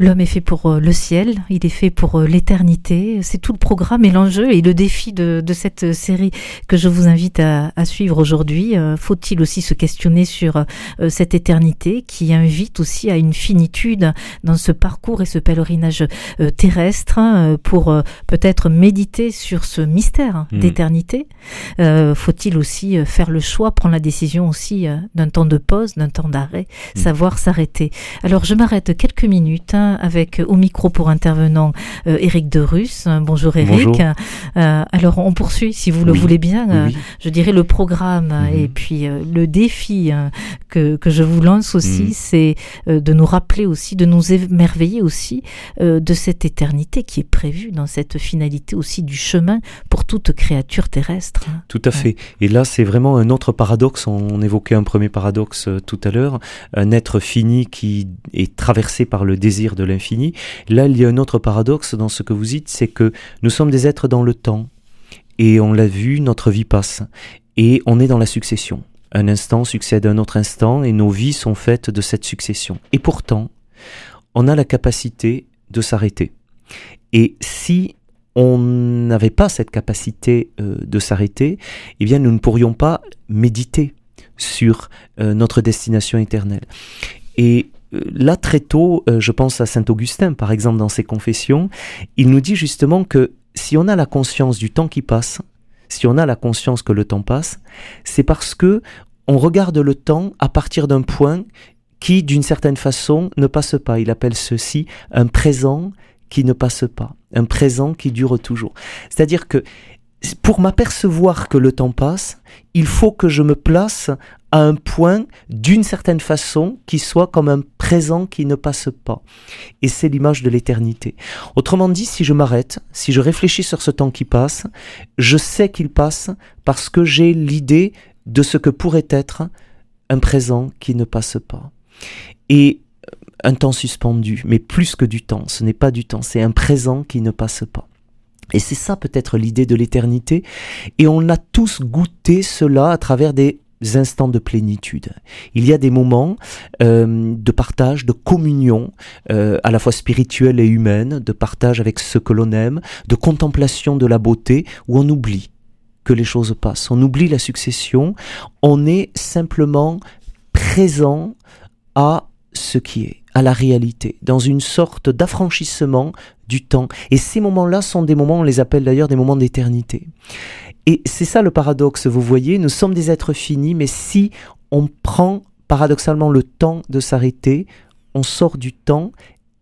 L'homme est fait pour euh, le ciel, il est fait pour euh, l'éternité. C'est tout le programme et l'enjeu et le défi de, cette série que je vous invite à, suivre aujourd'hui. Euh, faut-il aussi se questionner sur cette éternité qui invite aussi à une finitude dans ce parcours et ce pèlerinage terrestre hein, pour peut-être méditer sur ce mystère mmh. d'éternité? Faut-il aussi faire le choix, prendre la décision aussi d'un temps de pause, d'un temps d'arrêt, mmh. savoir s'arrêter? Alors je m'arrête quelques minutes. Hein, avec au micro pour intervenant Eric euh, de Russe. Bonjour Eric. Euh, alors on poursuit si vous le voulez bien. Euh, je dirais le programme mhm. et puis le défi que, que je vous lance aussi, mhm. c'est de nous rappeler aussi, de nous émerveiller aussi de cette éternité qui est prévue dans cette finalité aussi du chemin pour toute créature terrestre. Tout à fait. Et là, c'est vraiment un autre paradoxe. On évoquait un premier paradoxe tout à l'heure, un être fini qui est traversé par le désir de l'infini. Là, il y a un autre paradoxe dans ce que vous dites, c'est que nous sommes des êtres dans le temps. Et on l'a vu, notre vie passe. Et on est dans la succession. Un instant succède à un autre instant et nos vies sont faites de cette succession. Et pourtant, on a la capacité de s'arrêter. Et si on n'avait pas cette capacité euh, de s'arrêter, eh bien nous ne pourrions pas méditer sur euh, notre destination éternelle. Et là, très tôt, euh, je pense à Saint Augustin, par exemple, dans ses confessions, il nous dit justement que si on a la conscience du temps qui passe, si on a la conscience que le temps passe, c'est parce que on regarde le temps à partir d'un point qui, d'une certaine façon, ne passe pas. Il appelle ceci un présent qui ne passe pas, un présent qui dure toujours. C'est-à-dire que pour m'apercevoir que le temps passe, il faut que je me place à un point d'une certaine façon qui soit comme un présent qui ne passe pas. Et c'est l'image de l'éternité. Autrement dit, si je m'arrête, si je réfléchis sur ce temps qui passe, je sais qu'il passe parce que j'ai l'idée de ce que pourrait être un présent qui ne passe pas. Et un temps suspendu, mais plus que du temps, ce n'est pas du temps, c'est un présent qui ne passe pas. Et c'est ça peut-être l'idée de l'éternité. Et on a tous goûté cela à travers des instants de plénitude. Il y a des moments euh, de partage, de communion, euh, à la fois spirituelle et humaine, de partage avec ce que l'on aime, de contemplation de la beauté, où on oublie que les choses passent. On oublie la succession, on est simplement présent à ce qui est, à la réalité, dans une sorte d'affranchissement du temps. Et ces moments-là sont des moments, on les appelle d'ailleurs des moments d'éternité. Et c'est ça le paradoxe, vous voyez, nous sommes des êtres finis, mais si on prend paradoxalement le temps de s'arrêter, on sort du temps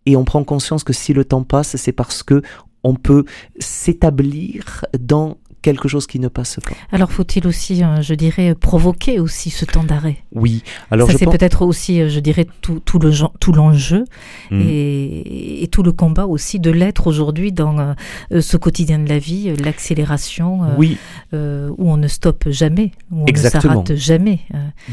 et on prend conscience que si le temps passe, c'est parce que on peut s'établir dans quelque chose qui ne passe pas. Alors faut-il aussi, euh, je dirais, provoquer aussi ce temps d'arrêt? Oui. Alors ça c'est peut-être aussi, euh, je dirais, tout, tout le tout l'enjeu hmm. et, tout le combat aussi de l'être aujourd'hui dans euh, ce quotidien de la vie, l'accélération, oui. où on ne stoppe jamais, où on ne s'arrête jamais.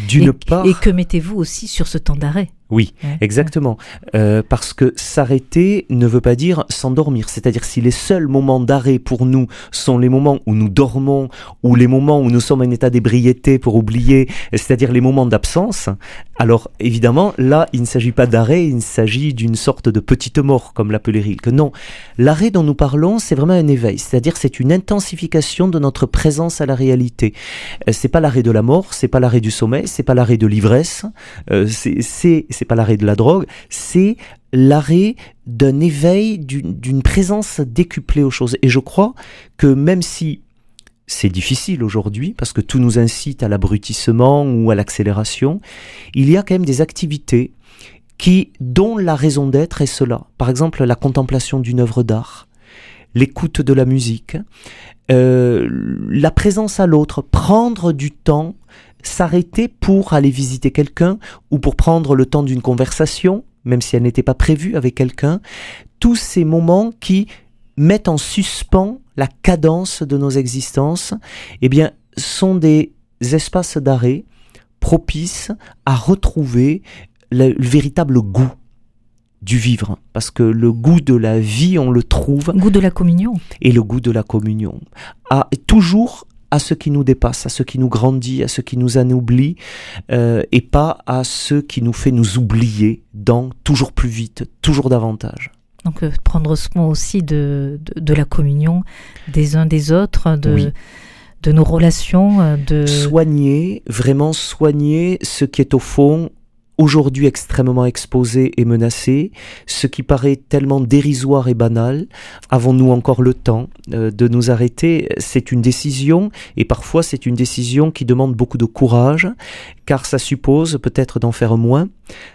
D'une part. Et que mettez-vous aussi sur ce temps d'arrêt? Oui, exactement. Euh, parce que s'arrêter ne veut pas dire s'endormir. C'est-à-dire si les seuls moments d'arrêt pour nous sont les moments où nous dormons ou les moments où nous sommes en état d'ébriété pour oublier, c'est-à-dire les moments d'absence, alors évidemment là il ne s'agit pas d'arrêt, il s'agit d'une sorte de petite mort comme l'appelait Rilke. Non, l'arrêt dont nous parlons c'est vraiment un éveil, c'est-à-dire c'est une intensification de notre présence à la réalité. Euh, c'est pas l'arrêt de la mort, c'est pas l'arrêt du sommeil, c'est pas l'arrêt de l'ivresse, euh, c'est c'est pas l'arrêt de la drogue, c'est l'arrêt d'un éveil, d'une présence décuplée aux choses. Et je crois que même si c'est difficile aujourd'hui parce que tout nous incite à l'abrutissement ou à l'accélération, il y a quand même des activités qui, dont la raison d'être est cela. Par exemple, la contemplation d'une œuvre d'art, l'écoute de la musique, euh, la présence à l'autre, prendre du temps s'arrêter pour aller visiter quelqu'un ou pour prendre le temps d'une conversation, même si elle n'était pas prévue avec quelqu'un, tous ces moments qui mettent en suspens la cadence de nos existences, eh bien, sont des espaces d'arrêt propices à retrouver le, véritable goût du vivre, parce que le goût de la vie, on le trouve. Goût de la communion. Et le goût de la communion. À, toujours à ce qui nous dépasse, à ce qui nous grandit, à ce qui nous anoublit, euh, et pas à ce qui nous fait nous oublier dans toujours plus vite, toujours davantage. Donc euh, prendre soin aussi de, de, la communion des uns des autres, de, de nos relations. Euh, de Soigner, vraiment soigner ce qui est au fond aujourd'hui extrêmement exposé et menacé, ce qui paraît tellement dérisoire et banal, avons-nous encore le temps euh, de nous arrêter? C'est une décision, et parfois c'est une décision qui demande beaucoup de courage, car ça suppose peut-être d'en faire moins,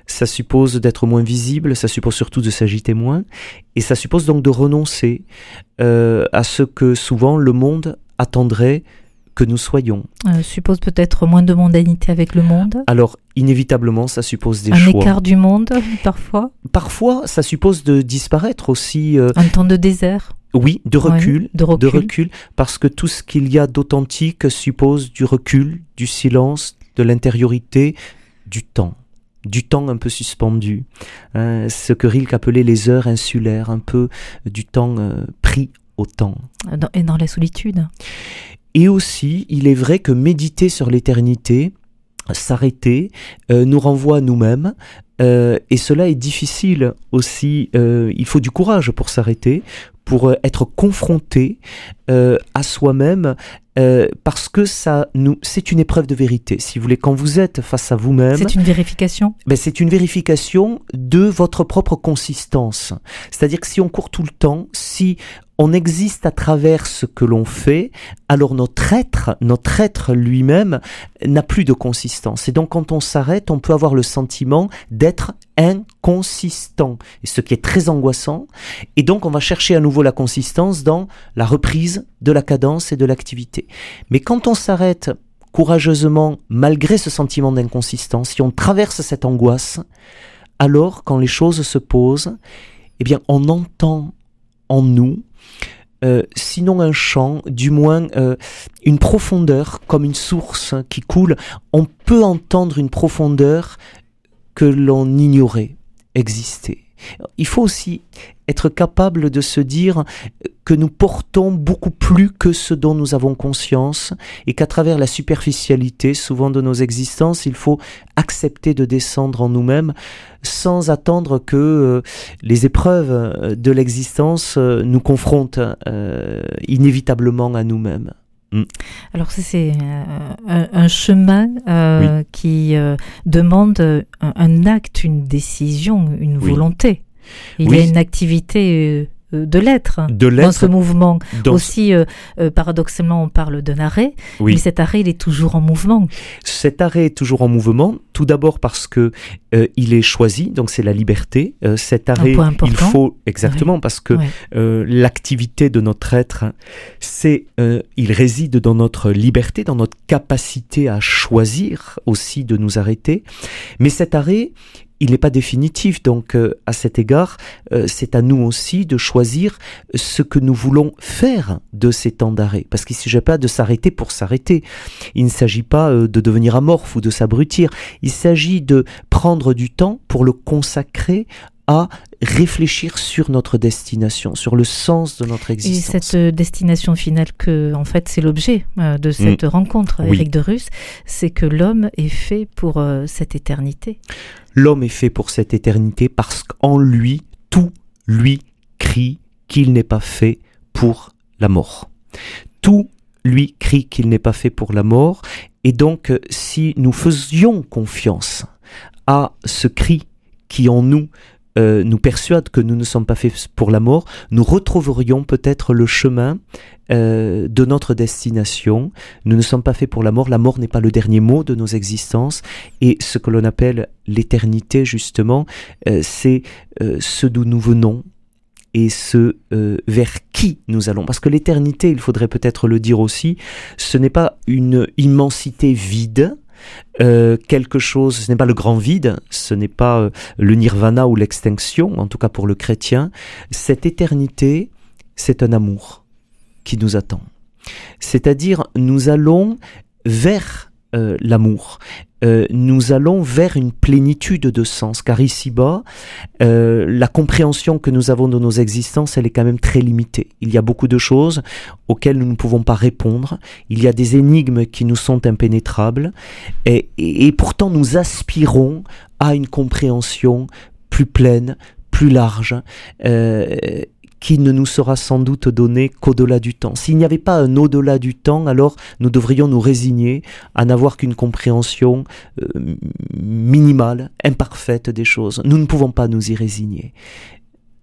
ça suppose d'être moins visible, ça suppose surtout de s'agiter moins, et ça suppose donc de renoncer euh, à ce que souvent le monde attendrait que nous soyons. Euh, suppose peut-être moins de mondanité avec le monde Alors, inévitablement, ça suppose des Un choix. Un écart du monde, parfois Parfois, ça suppose de disparaître aussi. Euh, Un temps de désert oui, de recul, de recul, de recul, parce que tout ce qu'il y a d'authentique suppose du recul, du silence, de l'intériorité, du temps du temps un peu suspendu, hein, ce que Rilke appelait les heures insulaires, un peu du temps euh, pris au temps. et dans la solitude. Et aussi, il est vrai que méditer sur l'éternité, s'arrêter, euh, nous renvoie à nous-mêmes. Euh, et cela est difficile aussi. Euh, il faut du courage pour s'arrêter, pour être confronté à soi-même, parce que ça nous, c'est une épreuve de vérité. Si vous voulez, quand vous êtes face à vous-même, c'est une vérification? Ben, c'est une vérification de votre propre consistance. C'est-à-dire que si on court tout le temps, si on existe à travers ce que l'on fait, alors notre être, notre être lui-même n'a plus de consistance. Et donc quand on s'arrête, on peut avoir le sentiment d'être inconsistant, ce qui est très angoissant. Et donc on va chercher à nouveau la consistance dans la reprise de la cadence et de l'activité. Mais quand on s'arrête courageusement, malgré ce sentiment d'inconsistance, si on traverse cette angoisse, alors quand les choses se posent, eh bien on entend en nous euh, sinon un chant, du moins euh, une profondeur, comme une source qui coule. On peut entendre une profondeur que l'on ignorait exister. Il faut aussi être capable de se dire que nous portons beaucoup plus que ce dont nous avons conscience et qu'à travers la superficialité souvent de nos existences, il faut accepter de descendre en nous-mêmes sans attendre que euh, les épreuves euh, de l'existence euh, nous confrontent inévitablement à nous-mêmes. Mm. Alors c'est un, chemin qui demande un, acte, une décision, une volonté. Il y a une activité euh, de l'être dans ce mouvement. Aussi, euh, euh, paradoxalement, on parle d'un arrêt, mais cet arrêt, il est toujours en mouvement. Cet arrêt est toujours en mouvement, tout d'abord parce que il est choisi, donc c'est la liberté. cet arrêt, il faut exactement parce que l'activité de notre être, c'est, il réside dans notre liberté, dans notre capacité à choisir aussi de nous arrêter. Mais cet arrêt, il n'est pas définitif. Donc, euh, à cet égard, euh, c'est à nous aussi de choisir ce que nous voulons faire de ces temps d'arrêt. Parce qu'il ne s'agit pas de s'arrêter pour s'arrêter. Il ne s'agit pas euh, de devenir amorphe ou de s'abrutir. Il s'agit de prendre du temps pour le consacrer à réfléchir sur notre destination, sur le sens de notre existence. Et cette destination finale, que en fait c'est l'objet de cette mm. rencontre, avec de Russe, c'est que l'homme est fait pour cette éternité. L'homme est fait pour cette éternité parce qu'en lui, tout lui crie qu'il n'est pas fait pour la mort. Tout lui crie qu'il n'est pas fait pour la mort. Et donc, si nous faisions confiance à ce cri qui en nous euh, nous persuade que nous ne sommes pas faits pour la mort, nous retrouverions peut-être le chemin euh, de notre destination. Nous ne sommes pas faits pour la mort. La mort n'est pas le dernier mot de nos existences. Et ce que l'on appelle l'éternité, justement, euh, c'est ce d'où nous venons et ce vers qui nous allons. Parce que l'éternité, il faudrait peut-être le dire aussi, ce n'est pas une immensité vide, euh, quelque chose, ce n'est pas le grand vide, ce n'est pas euh, le nirvana ou l'extinction, en tout cas pour le chrétien. Cette éternité, c'est un amour qui nous attend. C'est-à-dire, nous allons vers euh, l'amour. Euh, nous allons vers une plénitude de sens, car ici-bas, euh, la compréhension que nous avons de nos existences, elle est quand même très limitée. Il y a beaucoup de choses auxquelles nous ne pouvons pas répondre, il y a des énigmes qui nous sont impénétrables, et, pourtant nous aspirons à une compréhension plus pleine, plus large, qui ne nous sera sans doute donné qu'au-delà du temps. S'il n'y avait pas un au-delà du temps, alors nous devrions nous résigner à n'avoir qu'une compréhension euh, minimale, imparfaite des choses. Nous ne pouvons pas nous y résigner.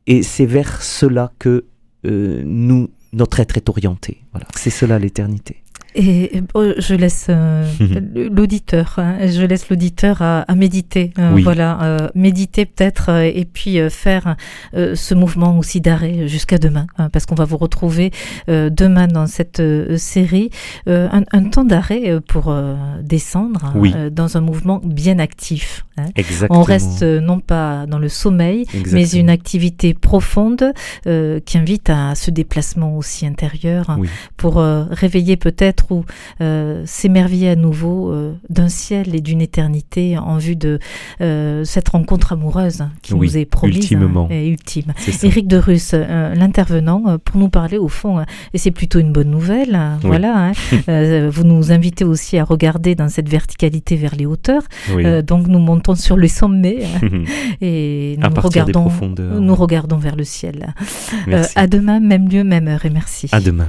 Et c'est vers cela que euh, nous, notre être est orienté. Voilà, c'est cela l'éternité. Et oh, je laisse euh, l'auditeur, hein, je laisse l'auditeur à, à, méditer, euh, Oui. voilà, euh, méditer peut-être euh, et puis faire ce mouvement aussi d'arrêt jusqu'à demain, hein, parce qu'on va vous retrouver demain dans cette série, un, un temps d'arrêt pour descendre Oui. dans un mouvement bien actif. hein. Exactement. On reste non pas dans le sommeil, mais une activité profonde qui invite à ce déplacement aussi intérieur hein, Oui. pour réveiller peut-être euh, s'émerveiller à nouveau euh, d'un ciel et d'une éternité en vue de euh, cette rencontre amoureuse qui Oui, nous est promise ultimement. hein, et ultime. Éric de Russe, l'intervenant, pour nous parler au fond, et c'est plutôt une bonne nouvelle, hein, Oui. voilà, hein, vous nous invitez aussi à regarder dans cette verticalité vers les hauteurs, Oui. donc nous montons sur les sommets euh, et nous regardons, profondeurs. nous regardons vers le ciel. Euh, à demain, même lieu, même heure, et merci. à demain.